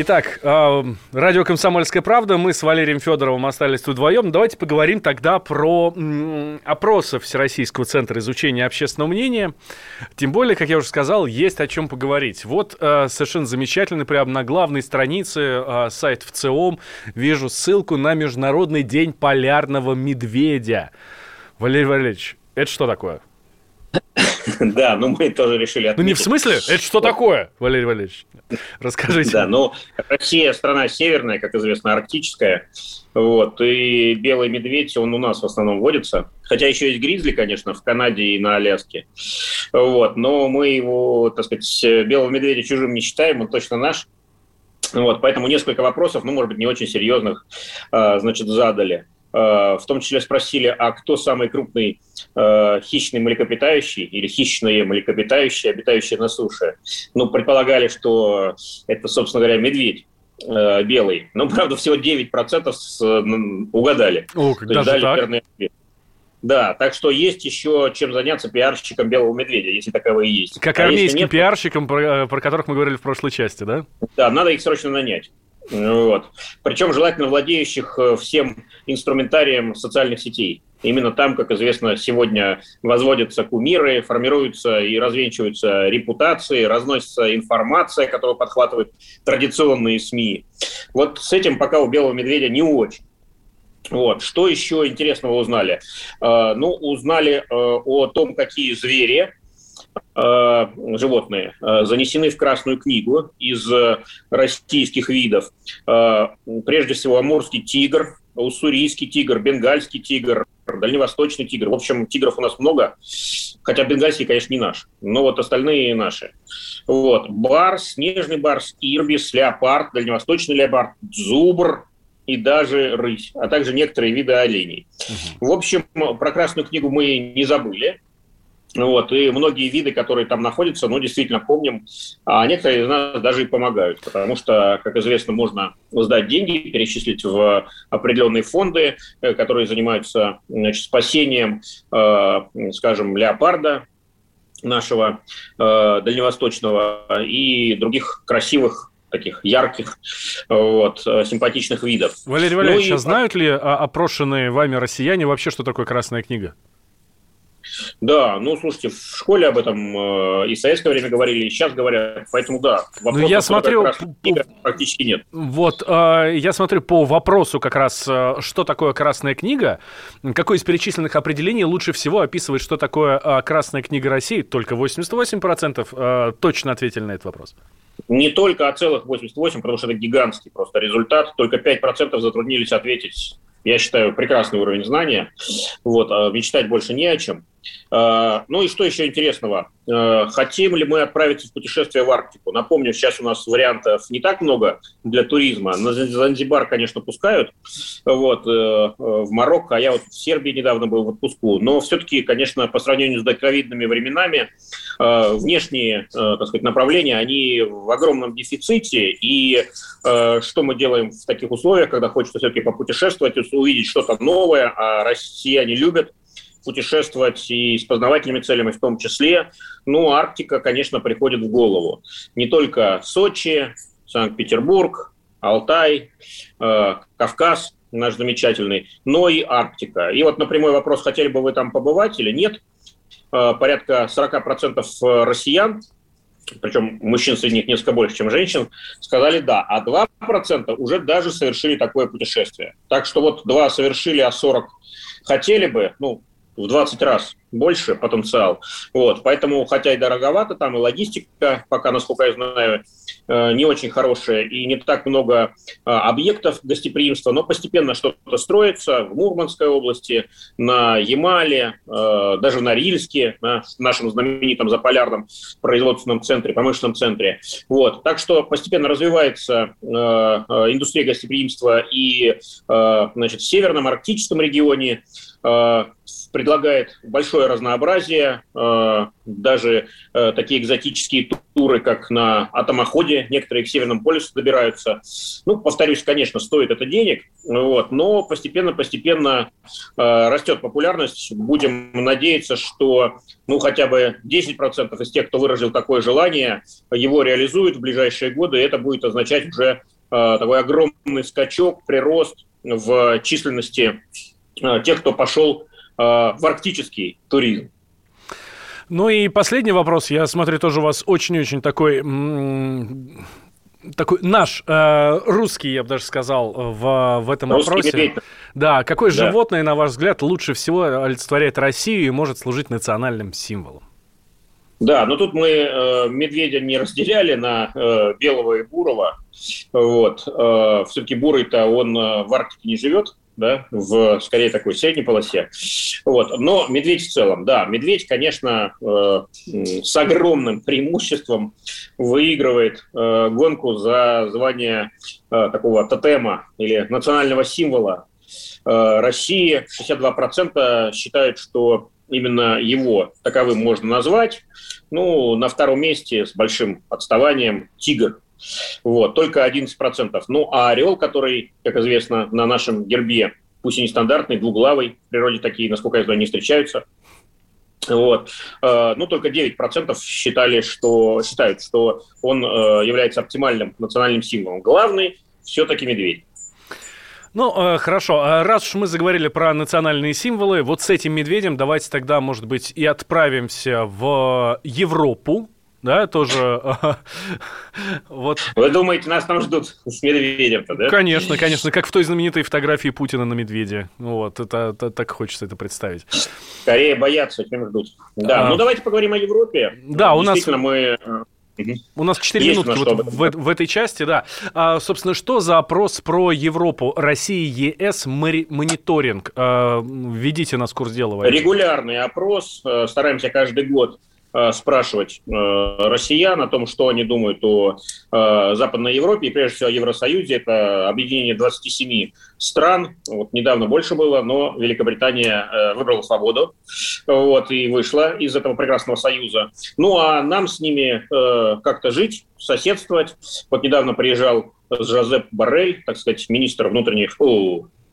Итак, э, радио «Комсомольская правда». Мы с Валерием Федоровым остались тут вдвоем. Давайте поговорим тогда про опросы Всероссийского центра изучения общественного мнения. Тем более, как я уже сказал, есть о чем поговорить. Вот э, совершенно замечательный, прямо на главной странице э, сайт ВЦИОМ вижу ссылку на Международный день полярного медведя. Валерий Валерьевич, это что такое? Да, ну мы тоже решили отметить. Ну не в смысле? Это что такое, Валерий Валерьевич? Расскажите. Да, ну Россия страна северная, как известно, арктическая. Вот, и белый медведь, он у нас в основном водится. Хотя еще есть гризли, конечно, в Канаде и на Аляске. Вот, но мы его, так сказать, белого медведя чужим не считаем, он точно наш. Вот, поэтому несколько вопросов, ну, может быть, не очень серьезных, а, значит, задали. А, В том числе спросили, а кто самый крупный э, хищный млекопитающий или хищные млекопитающие, обитающие на суше? Ну, предполагали, что это, собственно говоря, медведь э, белый. Но, правда, всего 9% с, м, угадали. О, То как есть даже дали так? Да, так что есть еще чем заняться пиарщиком белого медведя, если таковые есть. Как А армейским нет, пиарщикам, про, про которых мы говорили в прошлой части, да? Да, надо их срочно нанять. Вот. Причем желательно владеющих э, всем инструментарием социальных сетей. Именно там, как известно, сегодня возводятся кумиры, формируются и развенчиваются репутации, разносится информация, которую подхватывают традиционные СМИ. Вот с этим пока у белого медведя не очень. Вот. Что еще интересного узнали? Э, ну, узнали э, о том, какие звери животные э, занесены в Красную книгу из э, российских видов. Э, Прежде всего, амурский тигр, уссурийский тигр, бенгальский тигр, дальневосточный тигр. В общем, тигров у нас много, хотя бенгальский, конечно, не наш, но вот остальные наши. Вот. Барс, снежный барс, ирбис, леопард, дальневосточный леопард, зубр, и даже рысь, а также некоторые виды оленей. В общем, про Красную книгу мы не забыли. Вот, и многие виды, которые там находятся, ну, действительно помним, а некоторые из нас даже и помогают, потому что, как известно, можно сдать деньги, перечислить в определенные фонды, э, которые занимаются значит, спасением, э, скажем, леопарда нашего э, дальневосточного и других красивых таких ярких, вот, э, симпатичных видов. Валерий Ну Валерьевич, и- а знают ли а, опрошенные вами россияне вообще, что такое Красная книга? Да, ну, слушайте, в школе об этом э, и в советское время говорили, и сейчас говорят, поэтому да. Ну, я смотрю, книга, практически нет. Вот, э, я смотрю по вопросу как раз, э, что такое Красная книга, какое из перечисленных определений лучше всего описывает, что такое Красная книга России, только 88% э, точно ответили на этот вопрос. Не только, а целых 88, потому что это гигантский просто результат. Только 5% затруднились ответить. Я считаю, прекрасный уровень знания. Вот, а мечтать больше не о чем. А, Ну и что еще интересного? А, Хотим ли мы отправиться в путешествие в Арктику? Напомню, сейчас у нас вариантов не так много для туризма. На Занзибар, конечно, пускают, вот, э, э, в Марокко, а я вот в Сербии недавно был в отпуску. Но все-таки, конечно, по сравнению с доковидными временами, э, внешние, э, так сказать, направления, они в огромном дефиците. И э, что мы делаем в таких условиях, когда хочется все-таки попутешествовать, увидеть что-то новое, а россияне любят путешествовать и с познавательными целями в том числе. Ну, Арктика, конечно, приходит в голову. Не только Сочи, Санкт-Петербург, Алтай, э, Кавказ наш замечательный, но и Арктика. И вот на прямой вопрос, хотели бы вы там побывать или нет, э, порядка 40% россиян, причем мужчин среди них несколько больше, чем женщин, сказали да, а 2% уже даже совершили такое путешествие. Так что вот 2 совершили, а 40 хотели бы, ну, в 20 раз больше потенциал. Вот, поэтому, хотя и дороговато, там и логистика, пока, насколько я знаю, э, не очень хорошее и не так много объектов гостеприимства, но постепенно что-то строится в Мурманской области, на Ямале, даже на Рильске, на нашем знаменитом заполярном производственном центре, промышленном центре. Вот. Так что постепенно развивается индустрия гостеприимства и значит, в Северном Арктическом регионе, Э, предлагает большое разнообразие, э, даже э, такие экзотические туры, как на атомоходе, некоторые к Северному полюсу добираются. Ну, повторюсь, конечно, стоит это денег, вот, но постепенно-постепенно растет популярность. Будем надеяться, что ну, хотя бы 10% из тех, кто выразил такое желание, его реализуют в ближайшие годы, и это будет означать уже такой огромный скачок, прирост в численности Э, тех, кто пошел э, в арктический туризм. Ну и последний вопрос. Я смотрю, тоже у вас очень-очень такой такой наш э, русский, я бы даже сказал, в, в этом русский вопросе. Медведь. Да, какое да. животное, на ваш взгляд, лучше всего олицетворяет Россию и может служить национальным символом? Да, но тут мы э, медведя не разделяли на э, белого и бурого. Вот. Э, все-таки бурый-то он э, в Арктике не живет, да, в скорее такой средней полосе. Вот. Но медведь в целом, да, медведь, конечно, э, с огромным преимуществом выигрывает э, гонку за звание э, такого тотема или национального символа э, России. 62% считают, что именно его таковым можно назвать. Ну, на втором месте с большим отставанием тигр вот, только 11%. Ну, а орел, который, как известно, на нашем гербе, пусть и нестандартный, двуглавый, в природе такие, насколько я знаю, не встречаются, вот. Э, ну, только 9% считали, что, считают, что он э, является оптимальным национальным символом. Главный все-таки медведь. Ну, э, хорошо. А раз уж мы заговорили про национальные символы, вот с этим медведем давайте тогда, может быть, и отправимся в Европу, да, тоже. вот. Вы думаете, нас там ждут с медведем-то, да? Конечно, конечно, как в той знаменитой фотографии Путина на медведе. Вот, это, это так хочется это представить. Скорее боятся, чем ждут. Да, а... ну давайте поговорим о Европе. Да, у нас... мы у нас 4 Есть минутки вот в, в этой части, да. А, собственно, что за опрос про Европу? Россия, ЕС, мониторинг. А, введите нас в курс дела. Регулярный опрос. Э, стараемся каждый год Э, спрашивать э, россиян о том, что они думают о э, Западной Европе и, прежде всего, о Евросоюзе. Это объединение 27 стран. Вот недавно больше было, но Великобритания выбрала свободу вот, и вышла из этого прекрасного союза. Ну, а нам с ними как-то жить, соседствовать. Вот недавно приезжал Жозеп Баррель, так сказать, министр внутренних,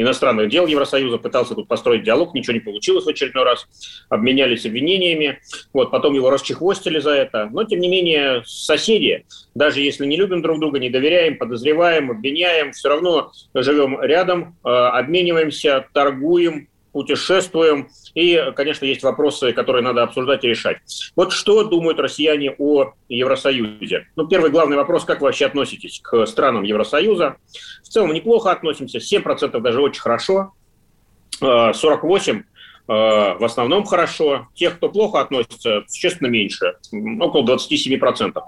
иностранных дел Евросоюза, пытался тут построить диалог, ничего не получилось в очередной раз, обменялись обвинениями, вот, потом его расчехвостили за это. Но, тем не менее, соседи, даже если не любим друг друга, не доверяем, подозреваем, обвиняем, все равно живем рядом, э, обмениваемся, торгуем, путешествуем. И, конечно, есть вопросы, которые надо обсуждать и решать. Вот что думают россияне о Евросоюзе? Ну, первый главный вопрос, как вы вообще относитесь к странам Евросоюза? В целом неплохо относимся, 7% даже очень хорошо, 48% э, в основном хорошо. Тех, кто плохо относится, существенно меньше, около 27%.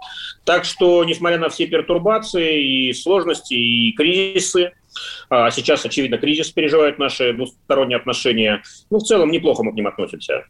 Так что, несмотря на все пертурбации и сложности, и кризисы, а сейчас, очевидно, кризис переживают наши двусторонние отношения. Ну, в целом, неплохо мы к ним относимся.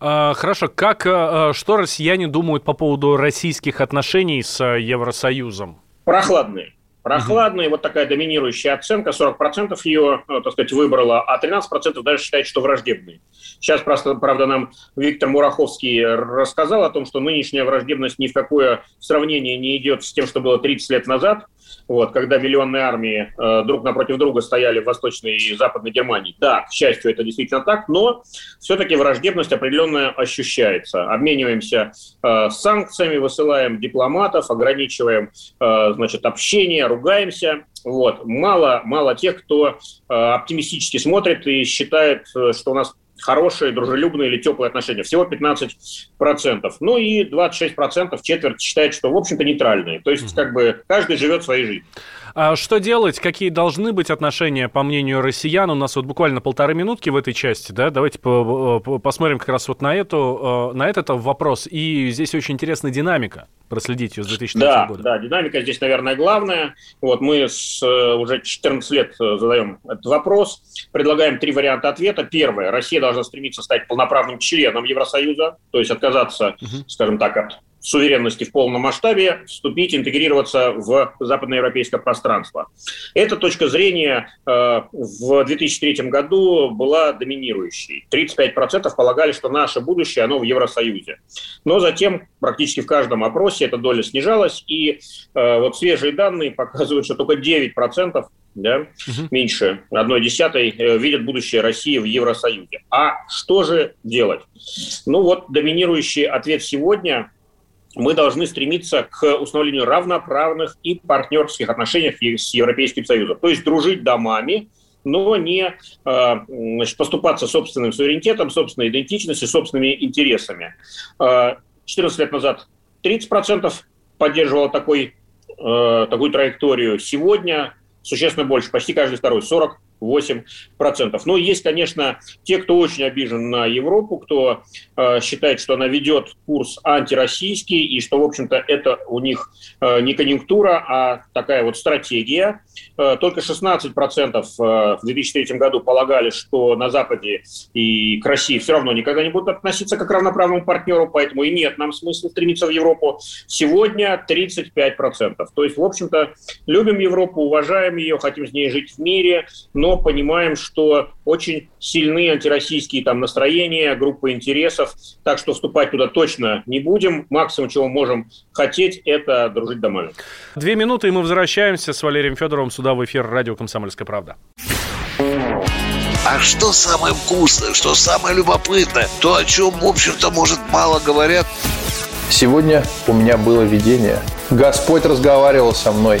А, хорошо, как, а, что россияне думают по поводу российских отношений с Евросоюзом? Прохладные. Прохладная, вот такая доминирующая оценка, 40% ее, э, так сказать, выбрала, а 13% даже считает, что враждебные. Сейчас, просто, правда, нам Виктор Мураховский рассказал о том, что нынешняя враждебность ни в какое сравнение не идет с тем, что было 30 лет назад, вот, когда миллионные армии э, друг напротив друга стояли в Восточной и Западной Германии. Да, к счастью, это действительно так, но все-таки враждебность определенно ощущается. Обмениваемся э, санкциями, высылаем дипломатов, ограничиваем э, значит, общение, ругаемся. Вот. Мало, мало тех, кто э, оптимистически смотрит и считает, э, что у нас хорошие, дружелюбные или теплые отношения. Всего 15%. Ну и 26%, четверть считает, что, в общем-то, нейтральные. То есть, как бы, каждый живет своей жизнью. А что делать? Какие должны быть отношения, по мнению россиян? У нас вот буквально полторы минутки в этой части, да? Давайте по -по посмотрим как раз вот на, эту, э, на этот вопрос. И здесь очень интересная динамика. Проследить ее с 2003 да, года. Да, динамика здесь, наверное, главная. Вот мы с, э, уже 14 лет э, задаем этот вопрос. Предлагаем три варианта ответа. Первое. Россия должна стремиться стать полноправным членом Евросоюза, то есть отказаться, угу. скажем так, от суверенности в полном масштабе вступить, интегрироваться в западноевропейское пространство. Эта точка зрения э, в 2003 году была доминирующей. 35% полагали, что наше будущее, оно в Евросоюзе. Но затем практически в каждом опросе эта доля снижалась, и э, вот свежие данные показывают, что только 9% да, угу. меньше одной десятой э, видят будущее России в Евросоюзе. А что же делать? Ну вот доминирующий ответ сегодня мы должны стремиться к установлению равноправных и партнерских отношений с Европейским Союзом. То есть дружить домами, но не э, значит, поступаться собственным суверенитетом, собственной идентичностью, собственными интересами. 14 э, лет назад 30% поддерживало такой, э, такую траекторию. Сегодня существенно больше, почти каждый второй, 40 8%. Но есть, конечно, те, кто очень обижен на Европу, кто э, считает, что она ведет курс антироссийский, и что, в общем-то, это у них э, не конъюнктура, а такая вот стратегия. Э, только 16% э, в 2003 году полагали, что на Западе и к России все равно никогда не будут относиться как равноправному партнеру, поэтому и нет нам смысла стремиться в Европу. Сегодня 35%. То есть, в общем-то, любим Европу, уважаем ее, хотим с ней жить в мире, но понимаем, что очень сильны антироссийские там настроения, группы интересов, так что вступать туда точно не будем. Максимум, чего можем хотеть, это дружить домами. Две минуты, и мы возвращаемся с Валерием Федоровым сюда в эфир радио «Комсомольская правда». А что самое вкусное, что самое любопытное, то, о чем, в общем-то, может, мало говорят. Сегодня у меня было видение. Господь разговаривал со мной.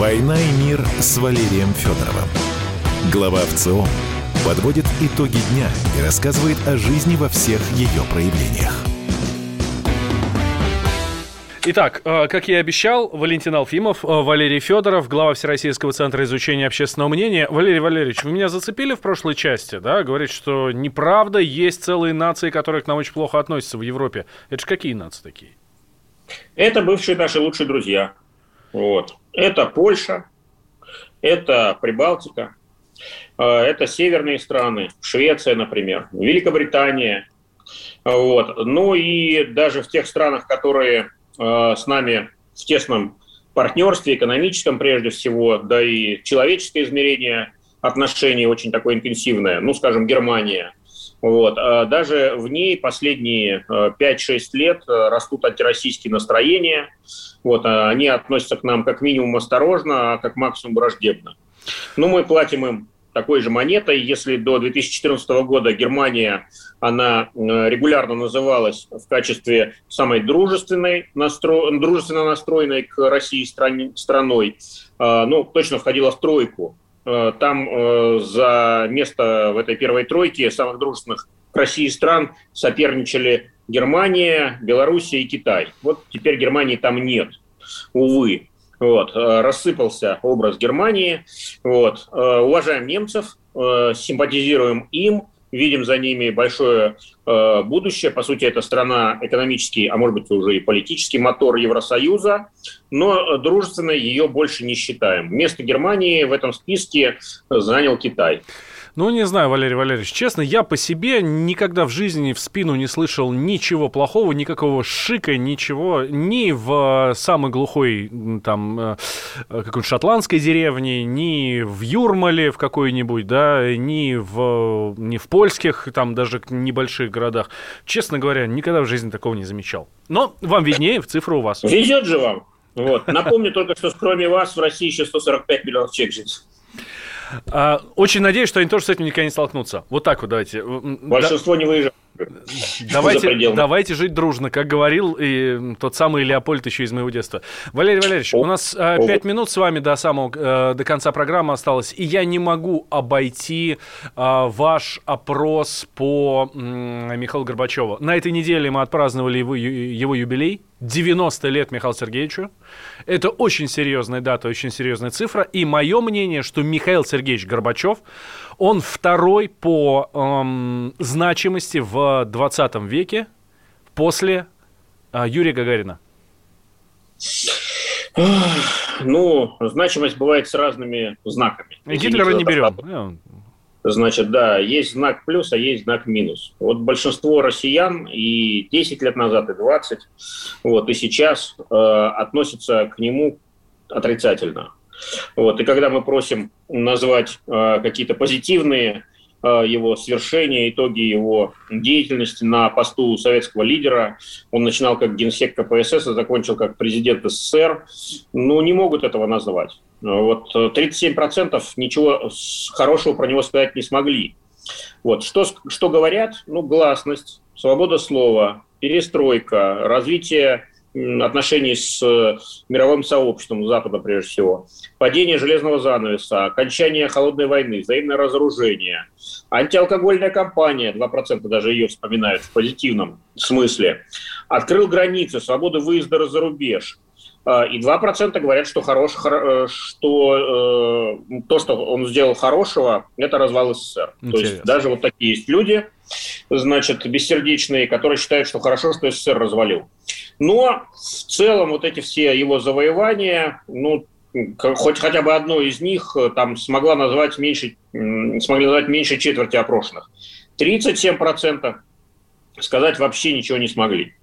«Война и мир» с Валерием Федоровым. Глава ВЦО подводит итоги дня и рассказывает о жизни во всех ее проявлениях. Итак, э, как я и обещал, Валентин Алфимов, э, Валерий Федоров, глава Всероссийского центра изучения общественного мнения. Валерий Валерьевич, вы меня зацепили в прошлой части, да? Говорит, что неправда, есть целые нации, которые к нам очень плохо относятся в Европе. Это же какие нации такие? Это бывшие наши лучшие друзья. Вот. Это Польша, это Прибалтика, э, это северные страны, Швеция, например, Великобритания. Вот. Ну и даже в тех странах, которые э, с нами в тесном партнерстве, экономическом прежде всего, да и человеческое измерение отношений очень такое интенсивное, ну, скажем, Германия. Вот. А даже в ней последние 5-6 э, лет растут антироссийские настроения, вот, а они относятся к нам как минимум осторожно, а как максимум враждебно. Ну, мы платим им такой же монетой. Если до 2014 года Германия, она э, регулярно называлась в качестве самой дружественной, настро... дружественно настроенной к России стран... страной, э, ну, точно входила в тройку. Э, там за место в этой первой тройке самых дружественных к России стран соперничали Германия, Белоруссия и Китай. Вот теперь Германии там нет, увы. Вот, э, рассыпался образ Германии. Вот, э, уважаем немцев, э, симпатизируем им, видим за ними большое будущее. По сути, это страна экономический, а может быть уже и политический мотор Евросоюза, но дружественной ее больше не считаем. Вместо Германии в этом списке занял Китай. Ну, не знаю, Валерий Валерьевич, честно, я по себе никогда в жизни в спину не слышал ничего плохого, никакого шика, ничего, ни в самой глухой, там, э, какой-нибудь шотландской деревне, ни в Юрмале в какой-нибудь, да, ни в, ни в польских, там, даже небольших городах. Честно говоря, никогда в жизни такого не замечал. Но вам виднее, в цифру у вас. Везет же вам. Вот. Напомню только, что кроме вас в России еще 145 миллионов человек живет. А, очень надеюсь, что они тоже с этим никогда не столкнутся. Вот так вот давайте. Большинство да... не выезжает. Давайте, давайте жить дружно, как говорил и тот самый Леопольд еще из моего детства. Валерий Валерьевич, О, у нас а, пять минут с вами до самого э, до конца программы осталось, и я не могу обойти а, ваш опрос по Михаилу Горбачеву. На этой неделе мы отпраздновали его, его юбилей. 90 лет Михаилу Сергеевичу. Это очень серьезная дата, очень серьезная цифра. И мое мнение, что Михаил Сергеевич Горбачев, он второй по эм, значимости в 20 веке после э, Юрия Гагарина. Ну, значимость бывает с разными знаками. Гитлера не берем. Значит, да, есть знак плюс, а есть знак минус. Вот большинство россиян и 10 лет назад, и 20, вот, и сейчас э, относятся к нему отрицательно. Вот, и когда мы просим назвать э, какие-то позитивные Э, его свершения, итоги его деятельности на посту советского лидера. Он начинал как генсек КПСС и закончил как президент СССР. Ну, не могут этого назвать. Вот 37% ничего хорошего про него сказать не смогли. Вот. Что, что говорят? Ну, гласность, свобода слова, перестройка, развитие отношений с э, мировым сообществом Запада, прежде всего, падение железного занавеса, окончание холодной войны, взаимное разоружение, антиалкогольная кампания, 2% даже ее вспоминают в позитивном смысле, открыл границы, свободу выезда за рубеж, и 2% говорят, что, хорош, э, что э, то, что он сделал хорошего, это развал СССР. Интересно. То есть даже вот такие есть люди, значит, бессердечные, которые считают, что хорошо, что СССР развалил. Но в целом вот эти все его завоевания, ну, хоть хотя бы одно из них э, там смогла назвать меньше, смогли назвать меньше четверти опрошенных. 37% сказать вообще ничего не смогли.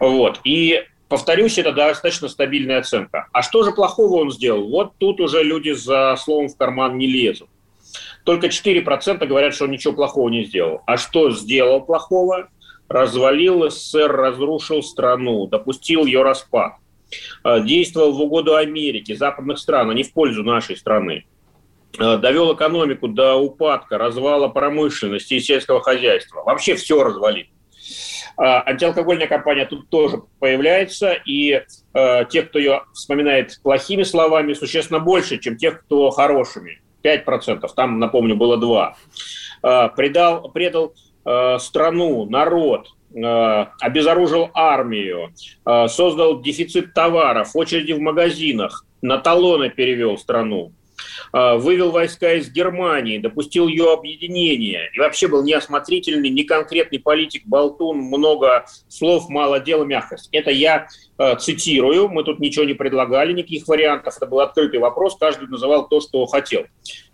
Вот. И повторюсь, это достаточно стабильная оценка. А что же плохого он сделал? Вот тут уже люди за словом в карман не лезут. Только 4% говорят, что он ничего плохого не сделал. А что сделал плохого? развалил СССР, разрушил страну, допустил ее распад, э, действовал в угоду Америки, западных стран, а не в пользу нашей страны, э, довел экономику до упадка, развала промышленности и сельского хозяйства. Вообще все развалил. А, антиалкогольная кампания тут тоже появляется, и э, тех, кто ее вспоминает плохими словами, существенно больше, чем тех, кто хорошими. 5%, там, напомню, было 2%. Э, предал, предал Э, страну, народ, э, обезоружил армию, э, создал дефицит товаров, очереди в магазинах, на талоны перевел страну. А, вывел войска из Германии, допустил ее объединение и вообще был неосмотрительный, неконкретный политик, болтун, много слов, мало дела, мягкость. Это я э, цитирую, мы тут ничего не предлагали, никаких вариантов, это был открытый вопрос, каждый называл то, что хотел.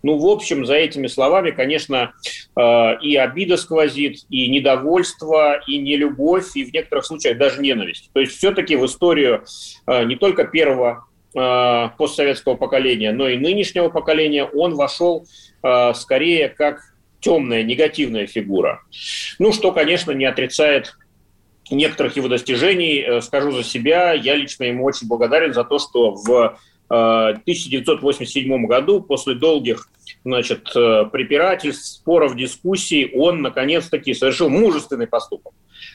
Ну, в общем, за этими словами, конечно, э, и обида сквозит, и недовольство, и нелюбовь, и в некоторых случаях даже ненависть. То есть все-таки в историю не только первого постсоветского поколения, но и нынешнего поколения, он вошел э, скорее как темная, негативная фигура. Ну, что, конечно, не отрицает некоторых его достижений. Э, скажу за себя, я лично ему очень благодарен за то, что в 1987 году, после долгих значит, препирательств, споров, дискуссий, он наконец-таки совершил мужественный поступок.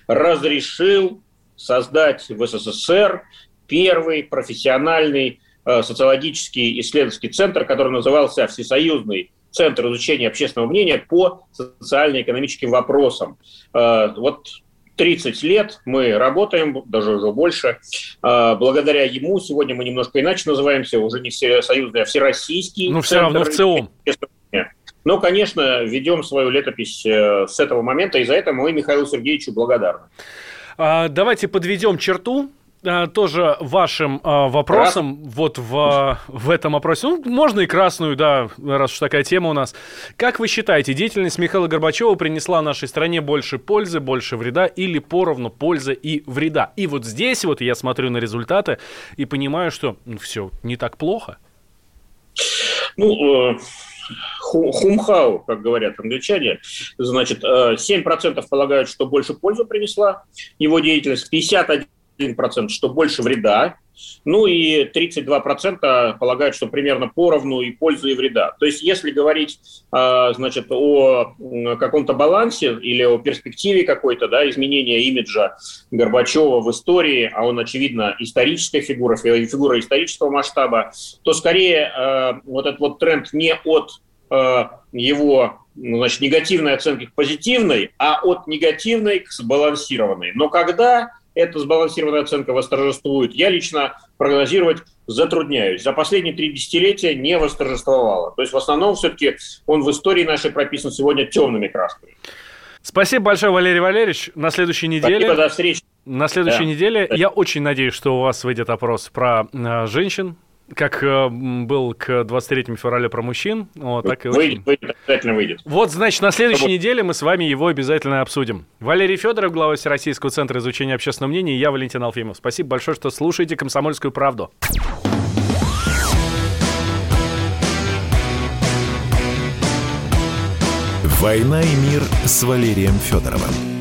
Разрешил создать в СССР первый профессиональный э, социологический исследовательский центр, который назывался Всесоюзный Центр изучения общественного мнения по социально-экономическим вопросам. Э, вот 30 лет мы работаем, даже уже больше. Э, благодаря ему сегодня мы немножко иначе называемся, уже не всесоюзный, а всероссийский. Ну, все равно в ЦИОМ. Но, конечно, ведем свою летопись с этого момента, и за это мы Михаилу Сергеевичу благодарны. А, давайте подведем черту тоже вашим а, вопросом Крас... вот в, в этом опросе. Ну, можно и красную, да, раз уж такая тема у нас. Как вы считаете, деятельность Михаила Горбачева принесла нашей стране больше пользы, больше вреда или поровну пользы и вреда? И вот здесь вот я смотрю на результаты и понимаю, что ну, все не так плохо. Ну, э, хумхау, как говорят англичане, значит, 7% э, полагают, что больше пользы принесла его деятельность, 51 1%, что больше вреда. Ну и 32% полагают, что примерно поровну и пользу, и вреда. То есть если говорить а, значит, о каком-то балансе или о перспективе какой-то, да, изменения имиджа Горбачева в истории, а он, очевидно, историческая фигура, фигура исторического масштаба, то скорее а, вот этот вот тренд не от а, его ну, значит, негативной оценки к позитивной, а от негативной к сбалансированной. Но когда эта сбалансированная оценка восторжествует, я лично прогнозировать затрудняюсь. За последние три десятилетия не восторжествовало. То есть в основном все-таки он в истории нашей прописан сегодня темными красками. Спасибо большое, Валерий Валерьевич. На следующей неделе... Спасибо, до встречи. На следующей да. неделе я очень надеюсь, что у вас выйдет опрос про э, женщин, как э, был к 23 февраля про мужчин, вот, так и выйдет, очень... выйдет, обязательно выйдет. Вот, значит, на следующей Чтобы... неделе мы с вами его обязательно обсудим. Валерий Федоров, глава Всероссийского центра изучения общественного мнения, и я, Валентин Алфимов. Спасибо большое, что слушаете «Комсомольскую правду». «Война и мир» с Валерием Федоровым.